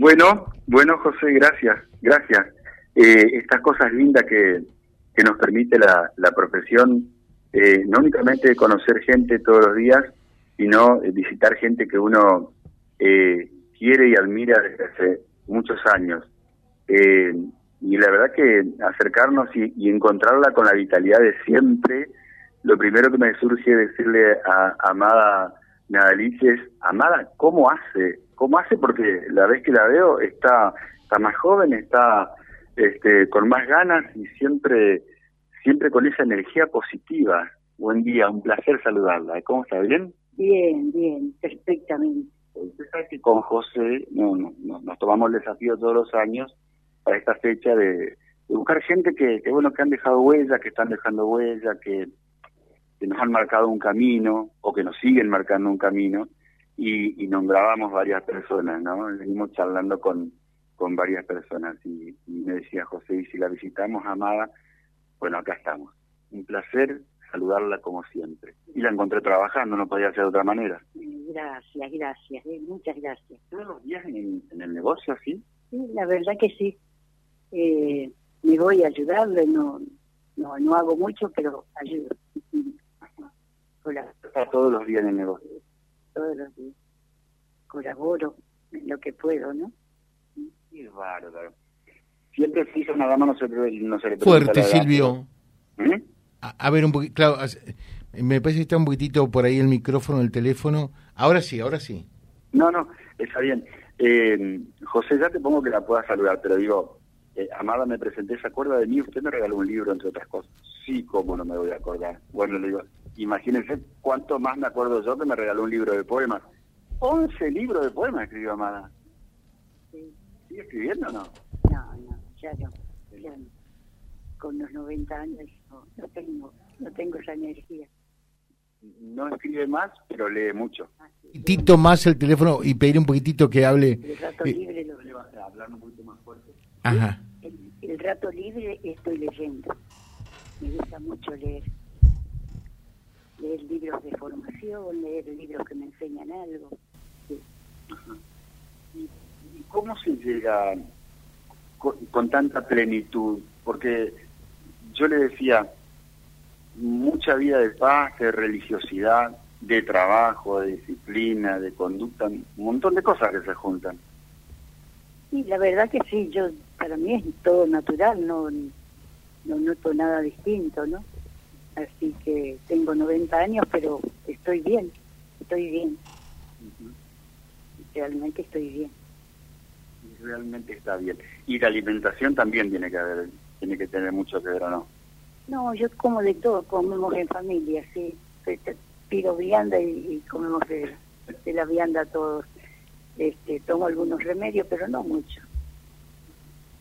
Bueno, bueno, José, gracias, gracias. Eh, estas cosas lindas que, que nos permite la, la profesión, eh, no únicamente conocer gente todos los días, sino visitar gente que uno eh, quiere y admira desde hace muchos años. Eh, y la verdad que acercarnos y, encontrarla con la vitalidad de siempre, lo primero que me surge decirle a, a Amada Nadalice es, Amada, ¿cómo hace? ¿Cómo hace? Porque la vez que la veo está, está más joven, está este, con más ganas y siempre, siempre con esa energía positiva. Buen día, un placer saludarla. ¿Cómo está? ¿Bien? Bien, bien, perfectamente. Usted sabe que con José no, no, no, nos tomamos el desafío todos los años para esta fecha de, de buscar gente que, que, bueno, que han dejado huella, que están dejando huella, que, que nos han marcado un camino o que nos siguen marcando un camino y, y nombrábamos varias personas, ¿no? Venimos charlando con, con varias personas y, y me decía José, y si la visitamos, Amada, bueno, acá estamos. Un placer saludarla como siempre. Y la encontré trabajando, no podía ser de otra manera. Gracias, gracias, eh, muchas gracias. ¿Todos los días en, en, el negocio así? Sí, la verdad que sí. Eh, me voy a ayudarle, no, no, no hago mucho, pero ayudo. Hola. Está todos los días en el negocio. Todos los días. Colaboro en lo que puedo, ¿no? Qué bárbaro. Siempre se hizo una dama, no se, no se le Fuerte, Silvio. ¿Eh? A, a, ver, un poquito, claro, me parece que está un poquitito por ahí el micrófono, el teléfono. Ahora sí, ahora sí. No, no, está bien. Eh, José, ya te pongo que la pueda saludar, pero digo, eh, Amada, me presenté, ¿se acuerda de mí? Usted me regaló un libro, entre otras cosas. Sí, cómo no me voy a acordar. Bueno, le digo, imagínense cuánto más me acuerdo yo que me regaló un libro de poemas. 11 libros de poemas escribió Amada. Sí. ¿Sigue escribiendo o no? No, no, ya no. Ya no. Con los 90 años no, no, tengo, no tengo esa energía. No escribe más, pero lee mucho. Ah, sí. Tito más el teléfono y pedir un poquitito que hable. El rato eh, libre lo... Le va a hablar un poquito más fuerte. Ajá. El, el rato libre estoy leyendo. Me gusta mucho leer. Leer libros de formación, leer libros que me enseñan algo. Sí. Ajá. ¿Y, ¿Y, cómo se llega con, con, tanta plenitud? Porque yo le decía, mucha vida de paz, de religiosidad, de trabajo, de disciplina, de conducta, un montón de cosas que se juntan. Sí, la verdad que sí, yo para mí es todo natural, no, no noto nada distinto, ¿no? Así que tengo 90 años, pero estoy bien, estoy bien. Uh -huh. Realmente estoy bien. Realmente está bien. Y la alimentación también tiene que haber, tiene que tener mucho que ver, ¿o no? No, yo como de todo, comemos en familia, sí. Pido vianda y, y comemos de, de, la vianda todos. Este, tomo algunos remedios, pero no mucho.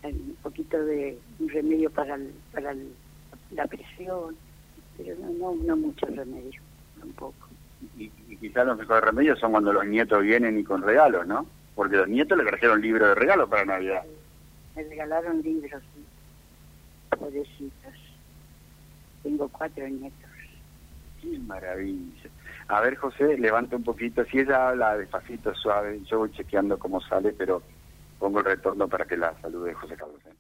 Un poquito de un remedio para, el, para el, la presión, pero no, no, no mucho remedio, tampoco. Y, y quizás los mejores remedios son cuando los nietos vienen y con regalos, ¿no? Porque los nietos le trajeron libros de regalo para Navidad. Me regalaron libros, sí. Pobrecitos. Tengo cuatro nietos. Qué maravilla. A ver, José, levanta un poquito. Si ella habla despacito, suave, yo voy chequeando cómo sale, pero pongo el retorno para que la salude José Carlos. ¿eh?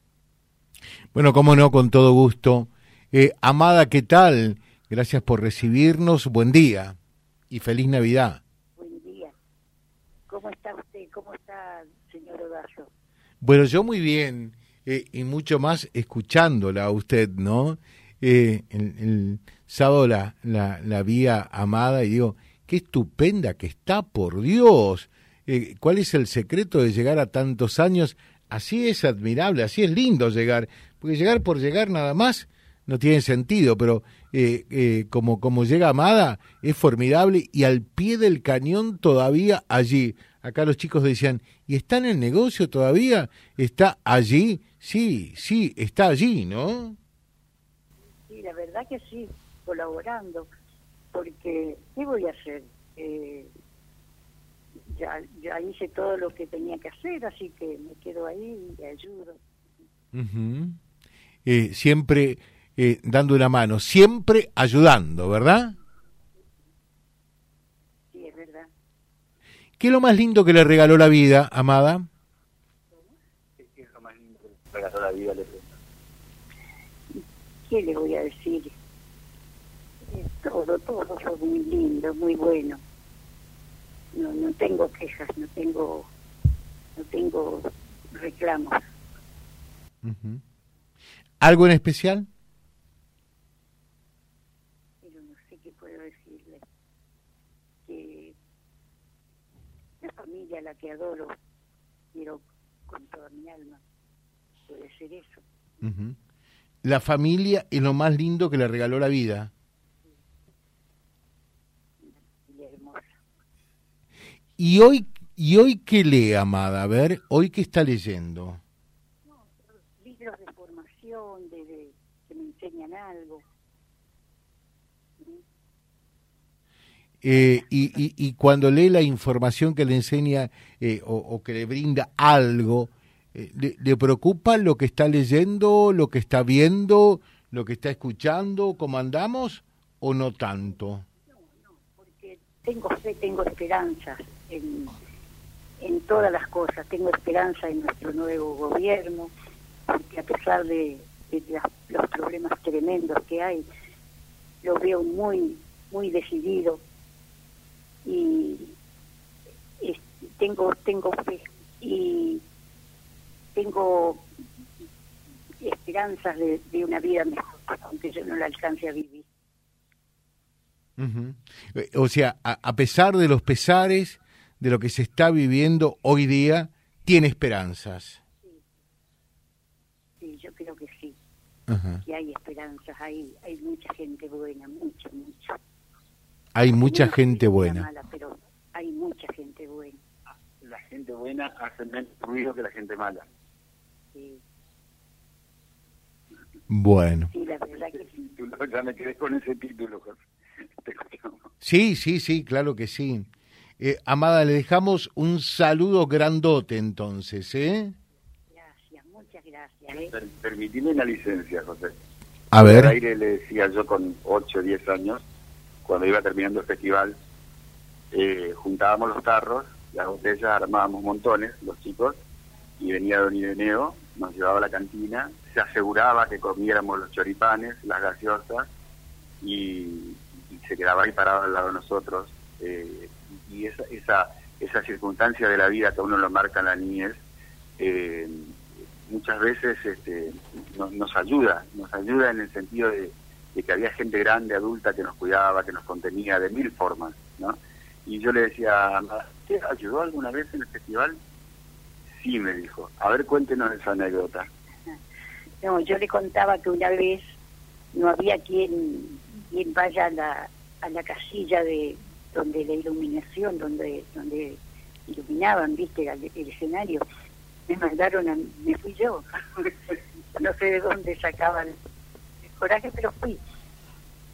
Bueno, cómo no, con todo gusto. Eh, Amada, ¿qué tal? Gracias por recibirnos. Buen día y feliz Navidad. Buen día. ¿Cómo está usted? ¿Cómo está, señor Odazo? Bueno, yo muy bien eh, y mucho más escuchándola a usted, ¿no? Eh, el, el, sábado la, la, la vi a Amada y digo, qué estupenda que está, por Dios. Eh, ¿Cuál es el secreto de llegar a tantos años? Así es admirable, así es lindo llegar, porque llegar por llegar nada más no tiene sentido, pero eh, eh, como, como llega Amada es formidable y al pie del cañón todavía allí. Acá los chicos decían, ¿y está en el negocio todavía? ¿Está allí? Sí, sí, está allí, ¿no? Sí, la verdad que sí, colaborando, porque ¿qué voy a hacer? Eh, ya, ya hice todo lo que tenía que hacer, así que me quedo ahí y ayudo. Uh -huh. eh, siempre eh, dando una mano, siempre ayudando, ¿verdad? Sí, es verdad. ¿Qué es lo más lindo que le regaló la vida, Amada? regaló la vida, le ¿Qué le voy a decir? todo, todo fue muy lindo, muy bueno. No, no tengo quejas, no tengo, no tengo reclamos. ¿Algo en especial? Pero no sé qué puedo decirle. Que la familia a la que adoro, quiero con toda mi alma, puede ser eso. La familia es lo más lindo que le regaló la vida. ¿Y hoy, ¿Y hoy qué lee, Amada? A ver, ¿hoy qué está leyendo? libros de formación, de, que me enseñan algo. Eh, y, y, cuando lee la información que le enseña eh, o, que le brinda algo, eh, le, preocupa lo que está leyendo, lo que está viendo, lo que está escuchando, cómo andamos o no tanto? No, no, porque tengo fe, tengo esperanza en, en todas las cosas. Tengo esperanza en nuestro nuevo gobierno, porque a pesar de, los problemas tremendos que hay, lo veo muy, muy decidido y tengo, tengo fe y tengo esperanzas de, una vida mejor, aunque yo no la alcance a vivir. O sea, a pesar de los pesares, de lo que se está viviendo hoy día tiene esperanzas. Sí, yo creo que sí. Que hay esperanzas, hay, hay mucha gente buena, mucha, mucha. Hay mucha gente buena. Mala, pero hay mucha gente buena. La gente buena hace menos ruido que la gente mala. Sí. Bueno. Sí, la verdad que sí. Ya me quedé con ese título, José. Sí, sí, sí, claro que sí. Eh, Amada, le dejamos un saludo grandote entonces, ¿eh? Gracias, muchas gracias. ¿eh? permitime una licencia, José. A ver. Al aire le decía yo con 8 o 10 años, cuando iba terminando el festival, eh, juntábamos los tarros, las botellas, armábamos montones, los chicos, y venía Don Ireneo, nos llevaba a la cantina, se aseguraba que comiéramos los choripanes, las gaseosas, y, se quedaba ahí parado al lado de nosotros. Eh, y esa, esa, esa circunstancia de la vida que uno lo marca en la niñez, eh, muchas veces este, nos ayuda, nos ayuda en el sentido de, que había gente grande, adulta, que nos cuidaba, que nos contenía de mil formas, ¿no? Y yo le decía, ¿te ayudó alguna vez en el festival? Sí, me dijo. A ver, cuéntenos esa anécdota. No, yo le contaba que una vez no había quien, quien vaya a la, a la casilla de, donde la iluminación, donde donde iluminaban, viste, el, escenario, me mandaron, a, me fui yo. no sé de dónde sacaban el coraje, pero fui.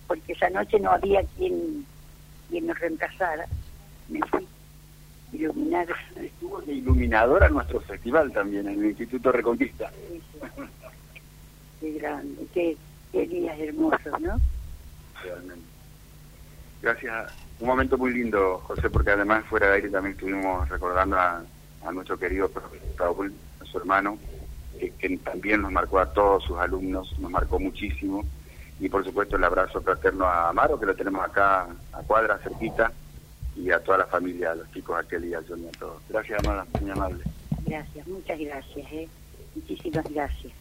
Porque esa noche no había quien, quien nos reemplazara. Me fui. Iluminar. Estuvo de iluminadora nuestro festival también, en el Instituto Reconquista. Qué grande, qué, qué días hermosos, ¿no? Realmente. Gracias un momento muy lindo, José, porque además fuera de aire también estuvimos recordando a, nuestro querido profesor Raúl, a su hermano, que, también nos marcó a todos sus alumnos, nos marcó muchísimo. Y por supuesto el abrazo fraterno a Amaro, que lo tenemos acá a cuadra, cerquita, y a toda la familia, a los chicos, a Kelly, a Johnny, a todos. Gracias, Amada, muy amable. Gracias, muchas gracias. ¿eh? Muchísimas gracias.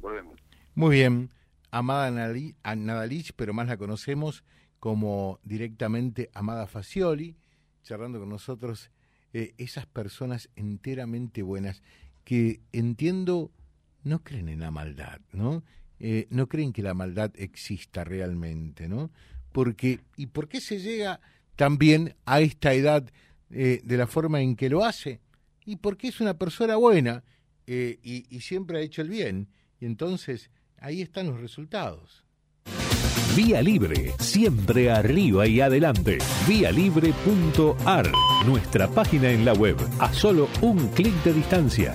Volvemos. Muy bien. Amada Nadalich, pero más la conocemos como directamente Amada Facioli, charlando con nosotros, eh, esas personas enteramente buenas que entiendo no creen en la maldad, ¿no? Eh, no creen que la maldad exista realmente, ¿no? Porque, ¿y por qué se llega también a esta edad eh, de la forma en que lo hace? Y porque es una persona buena y, y siempre ha hecho el bien. Y entonces ahí están los resultados. Vía Libre, siempre arriba y adelante. Vialibre.ar, nuestra página en la web, a solo un clic de distancia.